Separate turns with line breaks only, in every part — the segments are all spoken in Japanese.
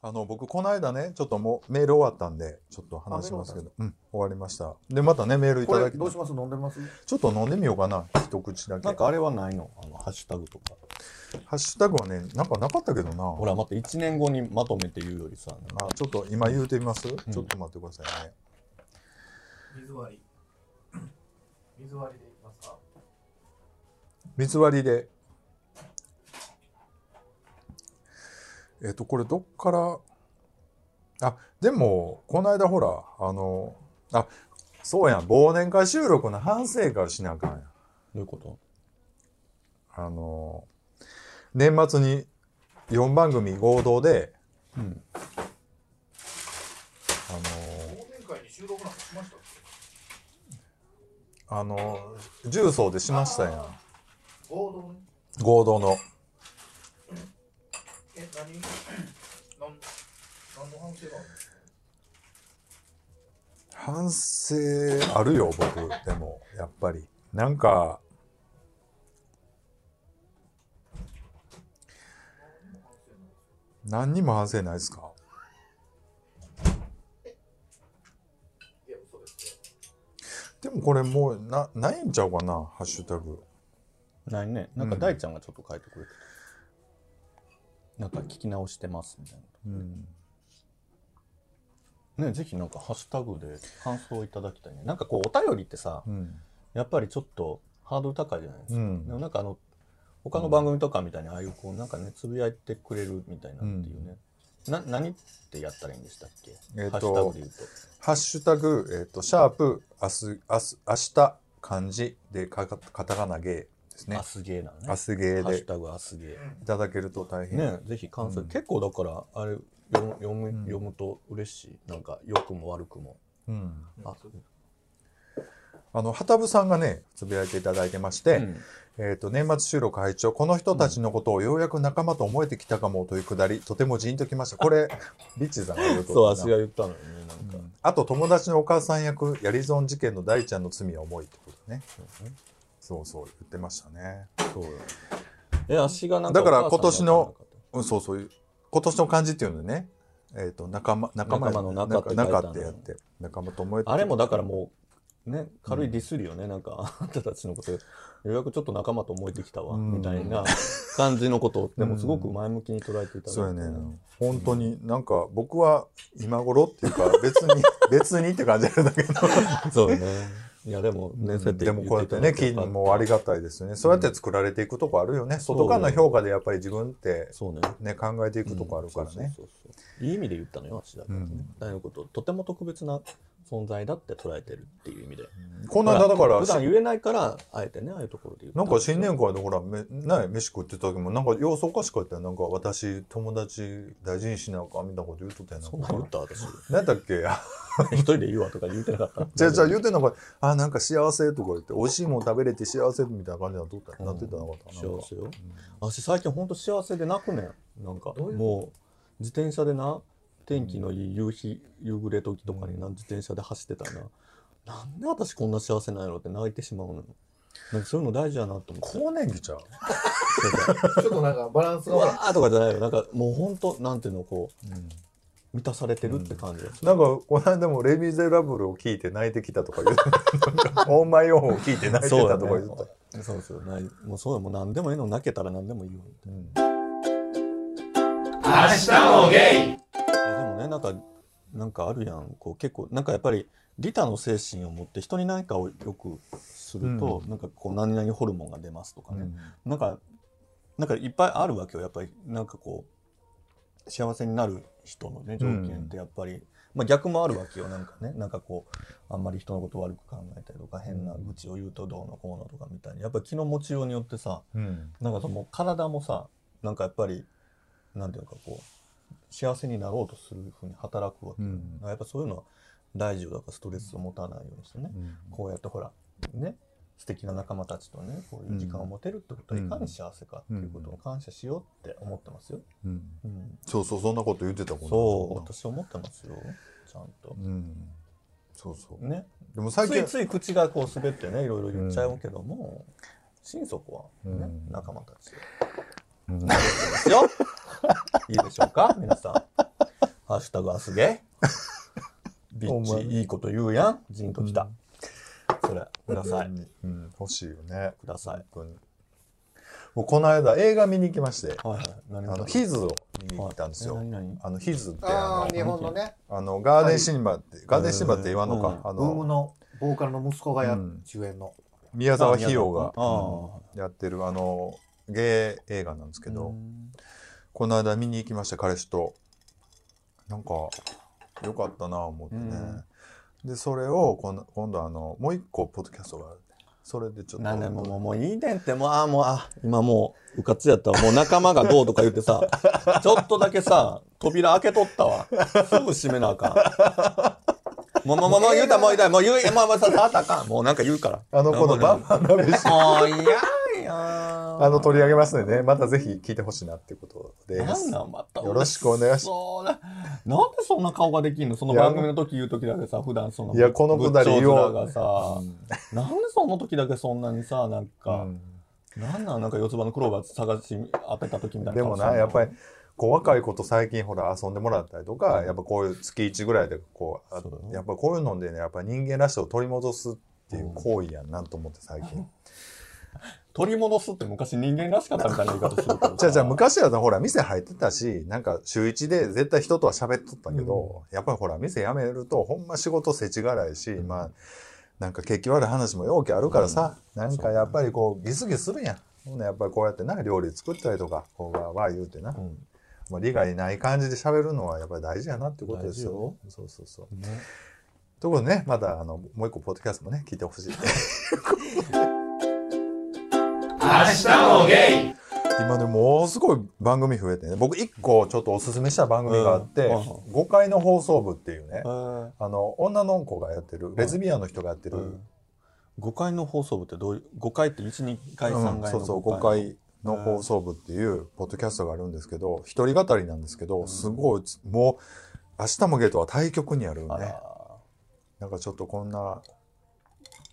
あの僕この間ねちょっともうメール終わったんでちょっと話しますけど。うん終わりました。でまたねメールい
こ
ただき
れどうします？飲んでます？
ちょっと飲んでみようかな一口だけ。
なんかあれはないの？あのハッシュタグとか。
ハッシュタグはねなんかなかったけどな。
ほらまた1年後にまとめて言うよりさ。
あちょっと今言うてみます、ちょっと待ってくださいね。
水割り。水割りでいきますか？
水割りでえっ、とこれどっから？あでもこの間ほらあのあそうやん。忘年会収録の反省会をしなあかんやん。
どういうこと？
あの年末に4番組合同で
うん。
あの
忘年会に収録なんかしましたっ
あの重曹でしましたやん。
け合同ね。
合同の
え、何？なん何の反省があるんですか
反省あるよ僕でもやっぱり。なんか何にも反省ないですか？
で
もこれもうなないんちゃうかなハッシュタグ。
ないね。なんか大ちゃんがちょっと書いてくれてた、なんか聞き直してますみたい
うん。
なねぜひなんかハッシュタグで感想をいただきたいね。なんかこうお便りってさ
うん。
やっぱりちょっとハードル高いじゃないですか、
うん。
でもなんかあの他の番組とかみたいにああいうこうなんかねつぶやいてくれるみたいなっていうね、な何ってやったらいいんでしたっけ、
えーと
ハッシュタグで言うと。
ハッシュタグ、えっ、と、シャープ、明日、明日、明日、漢字でカタカナゲーですね。
ア。スゲーなのね。
明日ゲーで。
ハッシュタグアスゲー
いただけると大変。
ねぜひ感想、
うん。
結構だからあれ読む読む,、
ん。
読むと嬉しい。なんか良くも悪くも。
うん。
あ、
あの、はたぶさんがね、つぶやいていただいてまして、
うん。
えっ、と、年末収録拝聴この人たちのことをようやく仲間と思えてきたかもというくだり、とてもジーンときました。これ、リッチーさんが言うと
そう足が言ったのよねなんか、
あと、友達のお母さん役、やり損事件の大ちゃんの罪は重いってことね。そうそう、言ってましたね。
そう。よえ足がなんか
だから今年のうん、そうそう。今年の漢字っていうのでね、えっ、と、仲間、仲間
仲間の中って書いてある
仲ってやって、仲間と思えて。
あれもだからもうね軽いディスるよね、なんか あんたたちのこと。ようやくちょっと仲間と思えてきたわ、
うん。
みたいな感じのこと。をでもすごく前向きに捉えていただいて、
そうやね。本当になんか僕は今頃っていうか別に、別にって感じなんだけど。
そうねいやでもね、そうやって
でもこうやってね、金もありがたいですよね。そうやって作られていくとこあるよね。外からの評価でやっぱり自分って
そうね。
ね、考えていくとこあるからね。
そうそういい意味で言ったのよ私だからね、
うん。
大のこと。とても特別な存在だって捉えてるっていう意味で。
この間だから
普、段言えないからあえてねああいうところで言った
なんか新年会でほら、めね、飯食ってた時も、なんか様子おかしかったよ。なんか私、友達大事にしなあかんみたいなこと言うとったやん。
そんなん言った私。
何だっけ？
一人で言うわとか言ってなかった。
じゃあ、じゃあ言うてんのか、あ、なんか幸せとか言って、美味しいもん食べれて幸せみたいな感じになっとったよ。なってたのかったな。
幸せよ、私最近ほんと幸せで泣くねん。なんかもう自転車でな天気のいい夕日夕暮れ時とかにな自転車で走ってたらな。なんで私こんな幸せなんやろって泣いてしまうのよ。なんかそういうの大事やなと思って。
更年期ちゃう？
ちょっとなんかバランスが
うわ
悪い。
ーとかじゃないよ。なんかもうほんとなんていうのこう満たされてるって感じがする、
なんか、この間もレ・ミゼラブルを聞いて泣いてきたとか言う。オーマイオンを聞いて泣いて
そうや
たとか言う
ね
て。
そうそう。ないもうそうやもう何でもいいの。泣けたら何でもいいよ
た。うん。
いやでもねなんかなんかあるやん。こう結構なんかやっぱり利他の精神を持って人に何かをよくすると、なんかこう何々ホルモンが出ますとかね、なんかなんかいっぱいあるわけよ。やっぱりなんかこう幸せになる人のね条件ってやっぱり、まあ逆もあるわけよ。なんかね。なんかこうあんまり人のこと悪く考えたりとか変な愚痴を言うとどうのこうのとかみたいに。やっぱり気の持ちようによってさ
うん。
なんかその体もさなんかやっぱりなんていうのかこう幸せになろうとするふうに働くわけよ、
うん。
やっぱそういうのは大事よだからストレスを持たないようにしてね、こうやってほらね素敵な仲間たちとねこういう時間を持てるってことはいかに幸せかっていうことを感謝しようって思ってますよ、
うん。
うん、
そうそう、そんなこと言ってたもんな
そう私思ってますよ。ちゃんと。
うん。そうそう。
ね。
でも最近
つい、つい口がこう滑ってねいろいろ言っちゃうけども、心底はね、
うん。
仲間たち
うん
ですよいいでしょうか？皆さんハッシュタグはすげえ。ビッチ、いいこと言うやん。ジンときた。それ、ください。
うん、欲しいよね。
ください。
もうこの間映画見に行きまして、
はいはい。何
あの、ヒズを見に行ったんですよ。
はい
あの、ヒズってあ
ああ、日本のね、
の、あの、ガーデンシネマって、ガーデンシネマって言わんのか、あ
ブーム
の、
のボーカルの息子がや、
うん
主演の。
宮沢ひよが
あ
やってる、あの、ゲー映画なんですけ
け
ど、この間見に行きました、彼氏と。なんか、よかったな思ってね。で、それを今度、今度あの、もう一個、ポッドキャストがある。それでちょっと。
なんでもうもういいねんってもうああもうあ今もううかつやったわ。もう仲間がどうとか言ってさ ちょっとだけさ扉開けとったわ。すぐ閉めなあかん。もうもうもう言うたらもう言うたらもう言うもうもうささあったかん。もうなんか言うから。
あの、このバンバン鍋し、
もういや
あの、取り上げますのでね、またぜひ聞いてほしいなっていうことで。す。
なんなんまた。
よろしくお願いし
そうななんでそんな顔ができんの？その番組の時言う時だけさ普段その
いやこのくだり
仏
言おう
がさ、なんでその時だけそんなにさなんか、
うん。
なんなん？なんか四つ葉のクローバー探し当てた時みたいな
でもな、やっぱり、こう若い子と最近ほら遊んでもらったりとか、やっぱこういう月1ぐらいでこう、
ね
やっぱこういうのでね、やっぱ人間らしさを取り戻すっていう行為やんなと思って最近。
取り戻すって昔人間らしかったみたいな言い方するけど
じゃあじゃあ昔はほら店入ってたし、なんか週一で絶対人とは喋っとったけど、やっぱりほら店辞めるとほんま仕事世知辛いし、まあ、なんか景気悪い話もようけあるからさ、なんかやっぱりこうギスギスするやん。ほんならやっぱりこうやってな、料理作ったりとか、こうわーわー言うてな。
うん
まあ、利害ない感じで喋るのはやっぱり大事やなってことですよ。そうそうそう。
ね
ということでね、またあの、もう一個ポッドキャストもね、聞いてほしい。今でもうすごい番組増えてね、僕一個ちょっとおすすめした番組があって、
うん。
誤解の放送部っていうね。
え、ー
あの、女の子がやってる、レズビアンの人がやってる、
うん。5階の放送部ってどういう5階って12階3階の
うん。そうそう、誤解の。放送部っていうポッドキャストがあるんですけど、一人語りなんですけど、すごい、もう、明日もゲートは対局にあるね。
あら。
なんかちょっとこんな、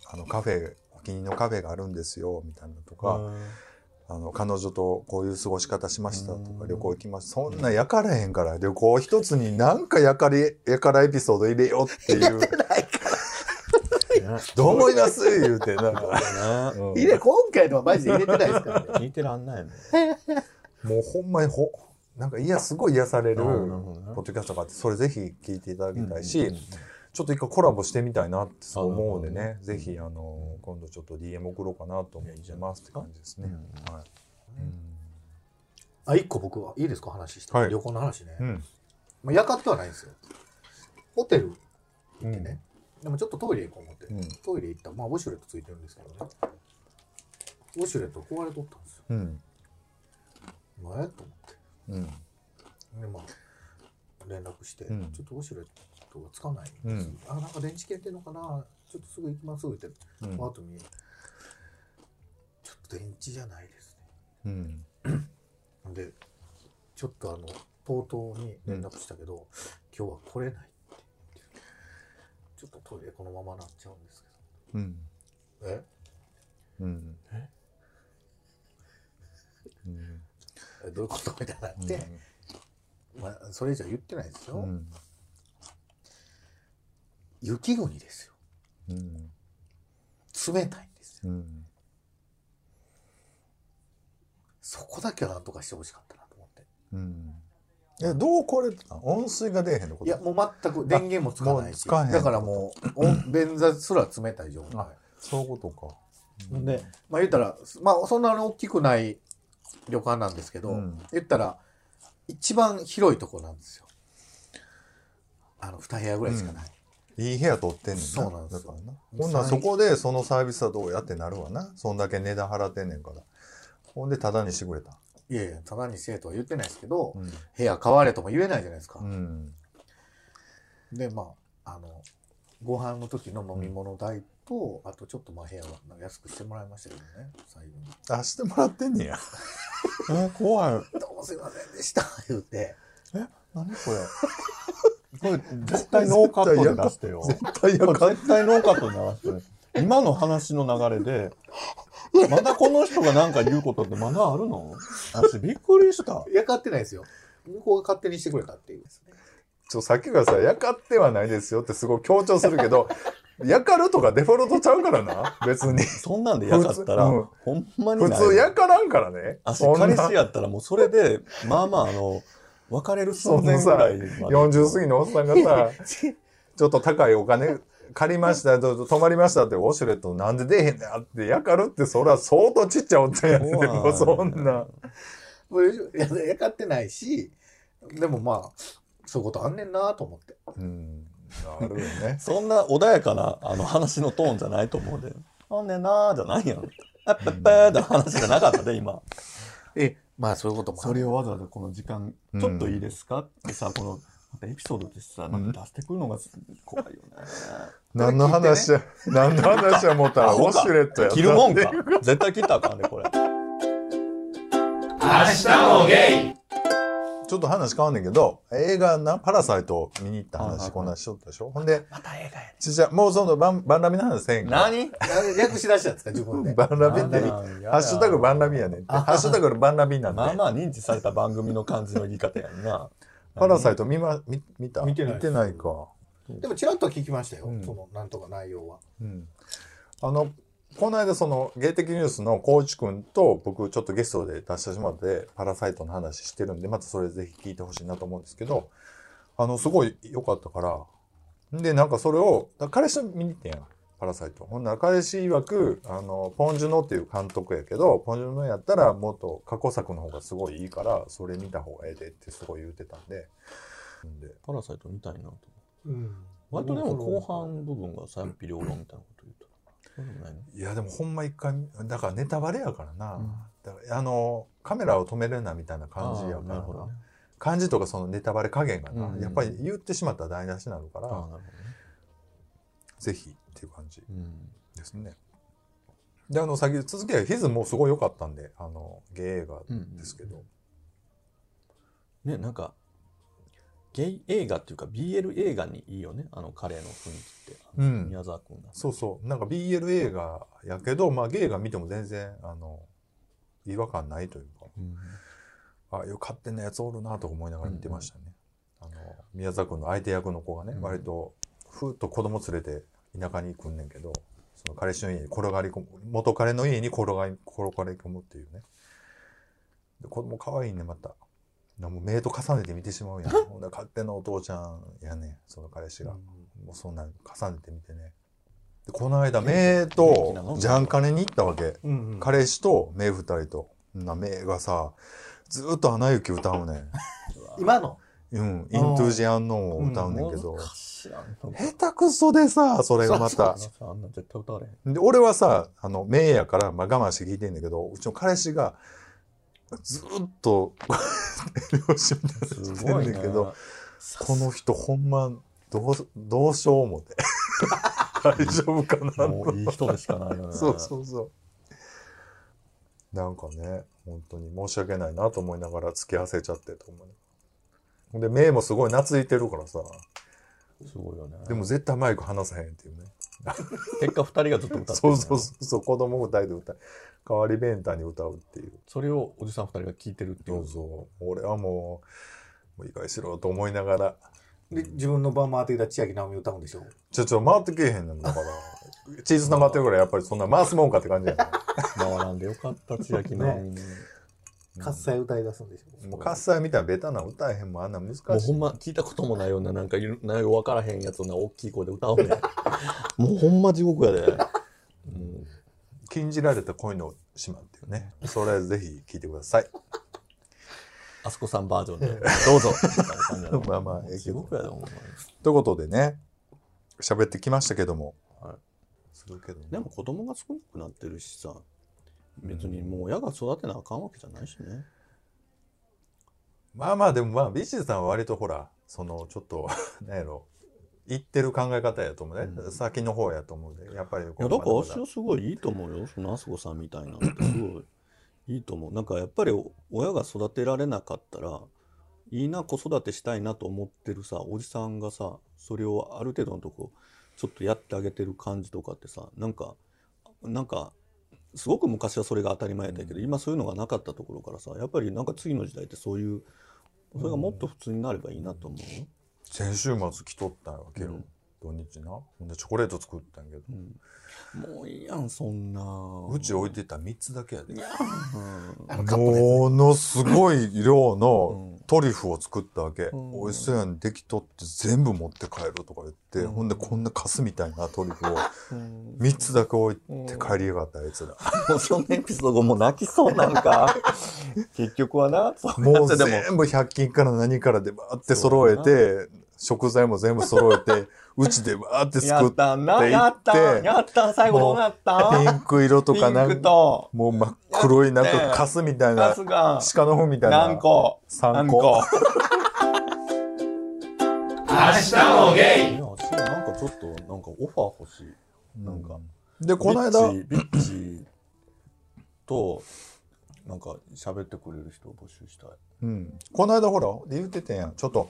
あのカフェ、お気に入りのカフェがあるんですよ、みたいなのとか、あの、彼女とこういう過ごし方しましたとか、
うん
旅行行きました。そんな焼かれへんから、旅行一つになんか焼かれ、焼からエピソード入れようっていう。どう思います？言うて、なんか。
入れ、今回のはマジで入れてないですからね。
聞いてらんないもん
もうほんまにほ、なんかいや、すごい癒される、ポッドキャストがあって、それぜひ聞いていただきたいし、
うんうんうん
ちょっと一回コラボしてみたいなってそう思うのでね、ぜひ、あの、今度ちょっと DM 送ろうかなと思ってますって感じですね。はい。
あ、一個僕は、いいですか？話して。
はい
旅行の話ね。
うん。
まあ、やかってはないんですよ。ホテル
うん。
でね。でもちょっとトイレ行こう思って。
うん
トイレ行ったら、まあ、ウォシュレットついてるんですけどね。ウォシュレット壊れとったんですよ。
うん。
まあ、え？と思って。
うん。
で、まあ、連絡して、
うん
ちょっとウォシュレットがつかないんです、
うん
あ、なんか電池切れてんのかな？ちょっとすぐ行きますって、
うん
あとに、ちょっと電池じゃないです
うん。
ね。で、ちょっとあの、とうとうに連絡したけど、今日は来れないって。ちょっとトイレこのままなっちゃうんです
うん。
けど。え？
うん。うん。
えどういうこと？みたいになって、まあ、それ以上言ってないですよ。
うん。
雪国ですよ。
うん。
冷たいんですよ。
うん。
そこだけはなんとかしてほしかったなと思って。
うん。え、どうこれ、あ温水が出えへんのこと？
いや、もう全く電源もつかないし。だからもう、お便座すら冷たい状態
あ。そういうことか。
で、まあ言ったら、まあそんなに大きくない旅館なんですけど、
うん
言ったら、一番広いとこなんですよ。あの、二部屋ぐらいしかない。
いい部屋取ってんねんな。
そうなんですよ。
ほんならそこでそのサービスはどうやってなるわな。そんだけ値段払ってんねんから。ほんで、タダにしてくれた。
いやいや、ただにせえとは言ってないですけど、
うん。
部屋変われとも言えないじゃないですか。
うん。
で、まあ、あの、ご飯の時の飲み物代と、あとちょっとまあ部屋は安くしてもらいましたけどね、最後に。
あ、してもらってんねや。
え怖い
どうもすいませんでした、言うて。
何これこれ絶対ノーカットで出してよ。
絶対
ノーカットで流してね今の話の流れで。まだこの人が何か言うことってまだあるの？私びっくりした。
いや、買ってないですよ。向こうが勝手にしてくれたっていう。ですね。
ちょさっきからさ、やかってはないですよってすごい強調するけど、やかるとかデフォルトちゃうからな、別に。
そんなんでやかったら、
普通うん。
ほんまにない
普通やからんからね。
私
そんな
彼氏やったらもうそれで まあまああの別れる寸前ぐらいまで。
40過ぎのおっさんがさ、ちょっと高いお金借りました、泊まりましたって、ウォシュレットなんで出えへんねんって、やかるって、そら相当ちっちゃいおっちゃん。やもうそんな。
ややかってないしでもまあそういうことあんねんなと思って。
うん。あるよね。
そんな穏やかなあの話のトーンじゃないと思うで「ほんねんな」じゃないやん「あっぱっぱー」って話じゃなかったで今。
えまあそういうことも
それをわざわざこの時間
うん
ちょっといいですか？ってさこのまたエピソードでさなんか出してくるのが怖いよね。
何の話？や、何の話や思ったら、ウォシュレットやった。
切るもんか。絶対切ったらあかんねこれ
ちょっと話変わんねんけど、映画な、パラサイト見に行った話、こんなんしとったでしょ？ほんで、
また映画や
ちっちゃいもうそのバン、バンラビの話せんから。
何？
略し出したんですか自分で？
バンラビって、ハッシュタグバンラビやねんって。ハッシュタグバンラビなんで。
まあまあ認知された番組の感じの言い方やんな。
パラサイト見ま、見見た？
見てない
見てないか。
でもちらっとは聞きましたよ、
うん。
そのなんとか内容は。
うん。あの、この間その、芸的ニュースのコーチくんと僕ちょっとゲストで出してしまって、パラサイトの話してるんで、またそれぜひ聞いてほしいなと思うんですけど、あの、すごい良かったから、で、なんかそれを、だ彼氏と見に行ってんやん。パラサイト。ほんなら彼氏曰く、あの、ポンジュノっていう監督やけど、ポンジュノやったらもっと過去作の方がすごいいいから、それ見た方がええでってすごい言ってたんで、んで
パラサイト見たいなと
うん
割とでも後半部分が賛否両論みたいなこと言うとそうでもないの？
いやでもほんま一回だからネタバレやからな、
うん。
だからあのカメラを止めるなみたいな感じやから。
なね。
感じとかそのネタバレ加減がな、
うん。
やっぱり言ってしまったら台無しになるから、
ね。
ぜひっていう感じ
うん。
ですね。であの先続きはヒズもすごい良かったんであのゲイ映画ですけど、
ねなんかゲイ映画っていうか BL 映画にいいよね。あの彼の雰囲気って、
うん。
宮沢君が
そうそう。なんか BL 映画やけどまあゲイが見ても全然あの違和感ないというか。
うん。
ああいう勝手なやつおるなとか思いながら見てましたね。あの宮沢君の相手役の子がね、
うん。
割とふーっと子供連れて田舎に行くんねんけどその彼氏の家に転がり込む元彼の家に転がり転がり込むっていうね。で子供可愛いねまたなもう目と重ねて見てしまうやん。ほん勝手なお父ちゃんやねんその彼氏が、もうそんなん重ねて見てね。でこの間目とジャンカネに行ったわけ。
うんうん
彼氏と目二人と。な目がさずーっと「アナ雪」歌うねん。
今の？
うん「イントゥージアンノーン」を歌うねんけど、
難しいな
下手くそでさそれがまた。で俺はさあの目やから、まあ、我慢して聞いてんだけどうちの彼氏がずーっと両親みたいにしてん
ね
だけどこの人ほんまどうどうしよう思って 大丈夫かなと
もういい人でしかないよね
そうそうそう。なんかね、本当に申し訳ないなと思いながら付き合わせちゃってと思う。で、目もすごい懐いてるからさ、
すごいよね
でも絶対マイク離さへんっていうね。
結果二人がずっと歌ってる
そうそうそうそう、子供二人で歌う。代わりベンタに歌うっていう。
それをおじさん二人が聞いてるってい
そううそう。俺はもう、もういい加減しろと思いながら、
で自分の番回ってきた千秋直美歌うんでしょ？
ちょちょ回ってけえへんねんだから。チーズ玉ってるぐらいやっぱりそんな回すもんかって感じやね
回らんでよかった千秋直美に
喝采歌い出すんでしょ？
もう喝采みたいなベタな歌えへんもんあんな難しい。
もうほんま聞いたこともないようななんか内容分からへんやつをな大きい声で歌うねんもうほんま地獄やで、うん
禁じられた恋の島っていうね。それぜひ聞いてください。
あそこさんバージョンで。どうぞ。
まあまあ
もう地獄やでほんまに。
ということでね、喋ってきましたけども。
はい。
するけどね
でも子供が少なくなってるしさ別にもう親が育てなあかんわけじゃないしね。
まあまあでもまあ、ビッチーさんは割とほら、そのちょっと、なんやろ、言ってる考え方やと思うね。
うん
先の方やと思うんで、やっぱり。
いやだから私はすごいいいと思うよそのあすこさんみたいなのってすごいいいと思うなんかやっぱりお親が育てられなかったらいいな子育てしたいなと思ってるさおじさんがさそれをある程度のとこちょっとやってあげてる感じとかってさなんかなんかすごく昔はそれが当たり前だけど、今そういうのがなかったところからさやっぱりなんか次の時代ってそういうそれがもっと普通になればいいなと思う？よ。
先週末来とったわけよ、
うん。
土日な。ほんでチョコレート作ったんやけど。
うん。もういいやんそんな。
うち置いてた3つだけやで。ものすごい量の
うん
トリュフを作ったわけ、
うん
美味しそうやんできとって全部持って帰るとか言って、
うん。
ほんでこんなカスみたいなトリュフを
うん。
3つだけ置いて帰りやがったあいつら、
もう そのエピソードもう泣きそうなんか。結局はなそう
もう
やってでも。
全部100均から何からでバーって揃えて食材も全部揃えて うちでバーって
や
作って
やったやったん最後どうなった？
ピンク色とかなんか
と。
もう真っ黒いなんかカスみたい
ガ
な鹿の糞みたいな
何個
？3
何
個？
個
明日もゲ
いや私もなんかちょっとなんかオファー欲しい。なんか
でこの間
ビッチビッチとなんか喋ってくれる人を募集したい。
うん、この間ほら言っててんやん。ちょっと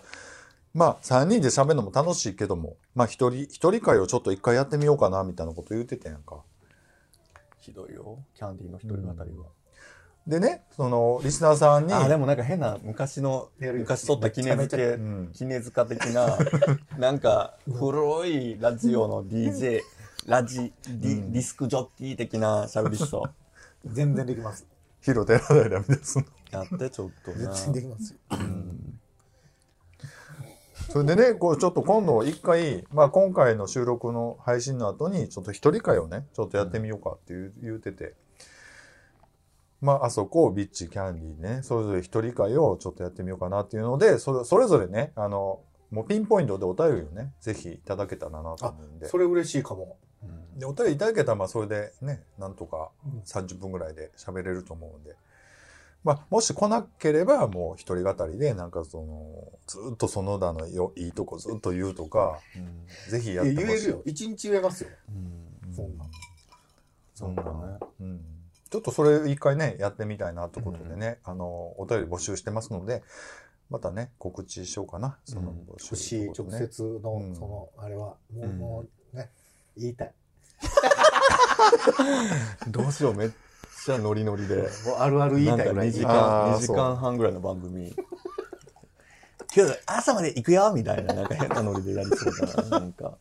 まあ3人で喋るのも楽しいけどもまあ一人一人会をちょっと一回やってみようかなみたいなこと言っててんやんか。
ひどいよ。キャンディーの一人語りは、
でねそのリスナーさんに
あでもなんか変な昔の昔撮った記念付け
うん。
記念塚的な なんか古いラジオの DJ ラジディ,、ディスクジョッキー的な喋り人。
全然できます。
ヒロテラダイラみですの。
やってちょっとな。
全然できますよ
それでねこうちょっと今度一回、まあ、今回の収録の配信の後にちょっと一人会をねちょっとやってみようかって言う言うてて。まああそこビッチキャンディーねそれぞれ一人会をちょっとやってみようかなっていうのでそれそれぞれねあのもうピンポイントでお便りをねぜひいただけたらなと思うんで。
それ嬉しいかも。
でお便りいただけたらまあそれでねなんとか
うん
30分ぐらいで喋れると思うんで、まあ、もし来なければもう一人語りでなんかそのずっと園田のよいいとこずっと言うとか
うん
ぜひや
い
ってほしい。
や言えるよ。一日言えますよ。
うん
そんな
そんなね。
うん、ちょっとそれ一回ねやってみたいなってことでね、あのお便り募集してますのでまたね告知しようかな。その
うん。
募集
欲しい直接の
うん。
そのあれはもう
うん
もうね言いたい。
どうしようめっちゃノリノリで。
もうあるある言い
2
たいぐらい。
時
あー
間二時間半ぐらいの番組。今日朝まで行くよみたいななんか変なノリでやりそうだななんか。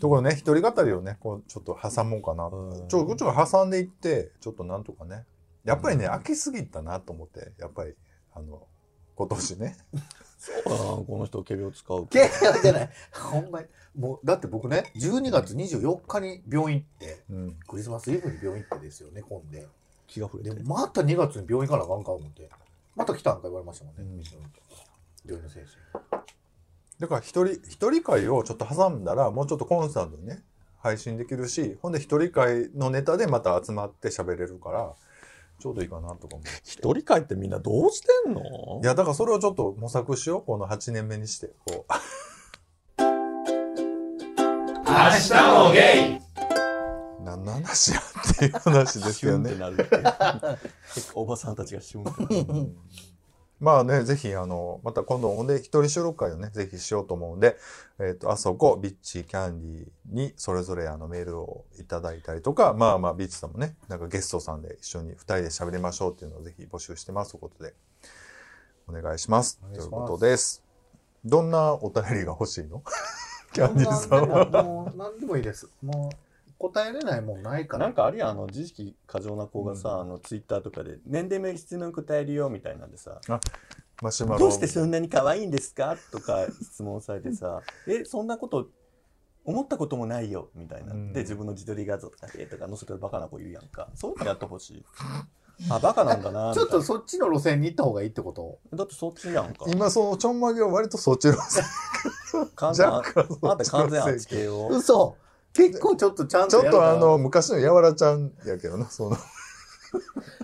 ところね一人語りをねこうちょっと挟もうかな。
うん。
ちょこっちが挟んでいってちょっとなんとかね。やっぱりね飽きすぎたなと思ってやっぱりあの今年ね。
そうだなこの人毛病使う
いやいやじゃない。ほんまに。もうだって僕ね12月24日に病院行って
うん。
クリスマスイブに病院行ってですよね混んで
気が触れて。
でまた2月に病院行かなあかんか思って。また来たんか言われましたもんね、
うん。
病院の先
だから一人一人会をちょっと挟んだらもうちょっとコンスタントにね配信できるしほんで一人会のネタでまた集まって喋れるからちょうどいいかなとか思う
一人会ってみんなどうしてんの？
いやだからそれをちょっと模索しよう。この8年目にしてこう。
明日もゲイ。
何の話やっていう話です
シュ
よね。
ンってなるおばさんたちがシュンってなる
まあね、ぜひ、あの、また今度、ほんで、一人収録会をね、ぜひしようと思うんで、えっ、と、あそこ、ビッチキャンディーに、それぞれあの、メールをいただいたりとか、まあまあ、ビッチさんもね、なんかゲストさんで一緒に二人で喋りましょうっていうのをぜひ募集してますということで、お願いします。
ます
ということです。どんなお便りが欲しいの？キャンディーさんは。
もう何でもいいですもう答えれないもんないから。
なんかあれやんあの自意識過剰な子がさ、あのツイッターとかで「年齢名質問答えるよ」みたいなんでさ「
マシュマロ。
どうしてそんなに可愛いんですか?」とか質問されてさ「えそんなこと思ったこともないよ」みたいな、
うん。
で自分の自撮り画像とかえとか載せてるバカな子言うやんか。そういうのやってほしい。あバカなんだな
ちょっとそっちの路線に行った方がいいってこと？
だってそっちやんか。
今、そのちょんまげは割とそっちのせい
完全あんた完全あっち系を。
嘘結構ちょっとちゃん
ちょっ
と
あの、昔のやわらちゃんやけどな、その。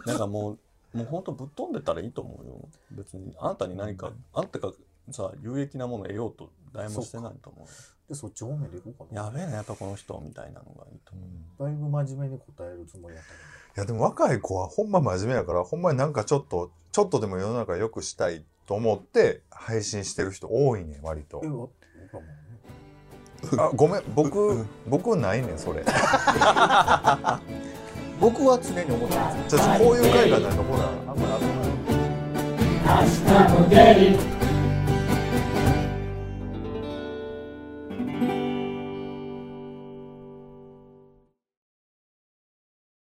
なんかもう、もう本当ぶっ飛んでたらいいと思うよ。別に、あんたに何か、あんたがさ、有益なものを得ようと誰もしてないと思う。
でそっち方面で行こうかな
やべえな、やっぱこの人、みたいなのがいいと思う。
だいぶ真面目に答えるつもりだった
いやでも若い子はほんま真面目やから、ほんまになんかちょっと、ちょっとでも世の中良くしたいと思って配信してる人多いねん、割と
え僕はもうね
あ、ごめん、僕、僕ないねん、それ。じ ゃ
僕は常に思ってます
あこういう回がないとほら。
あんまり
明日もゲイ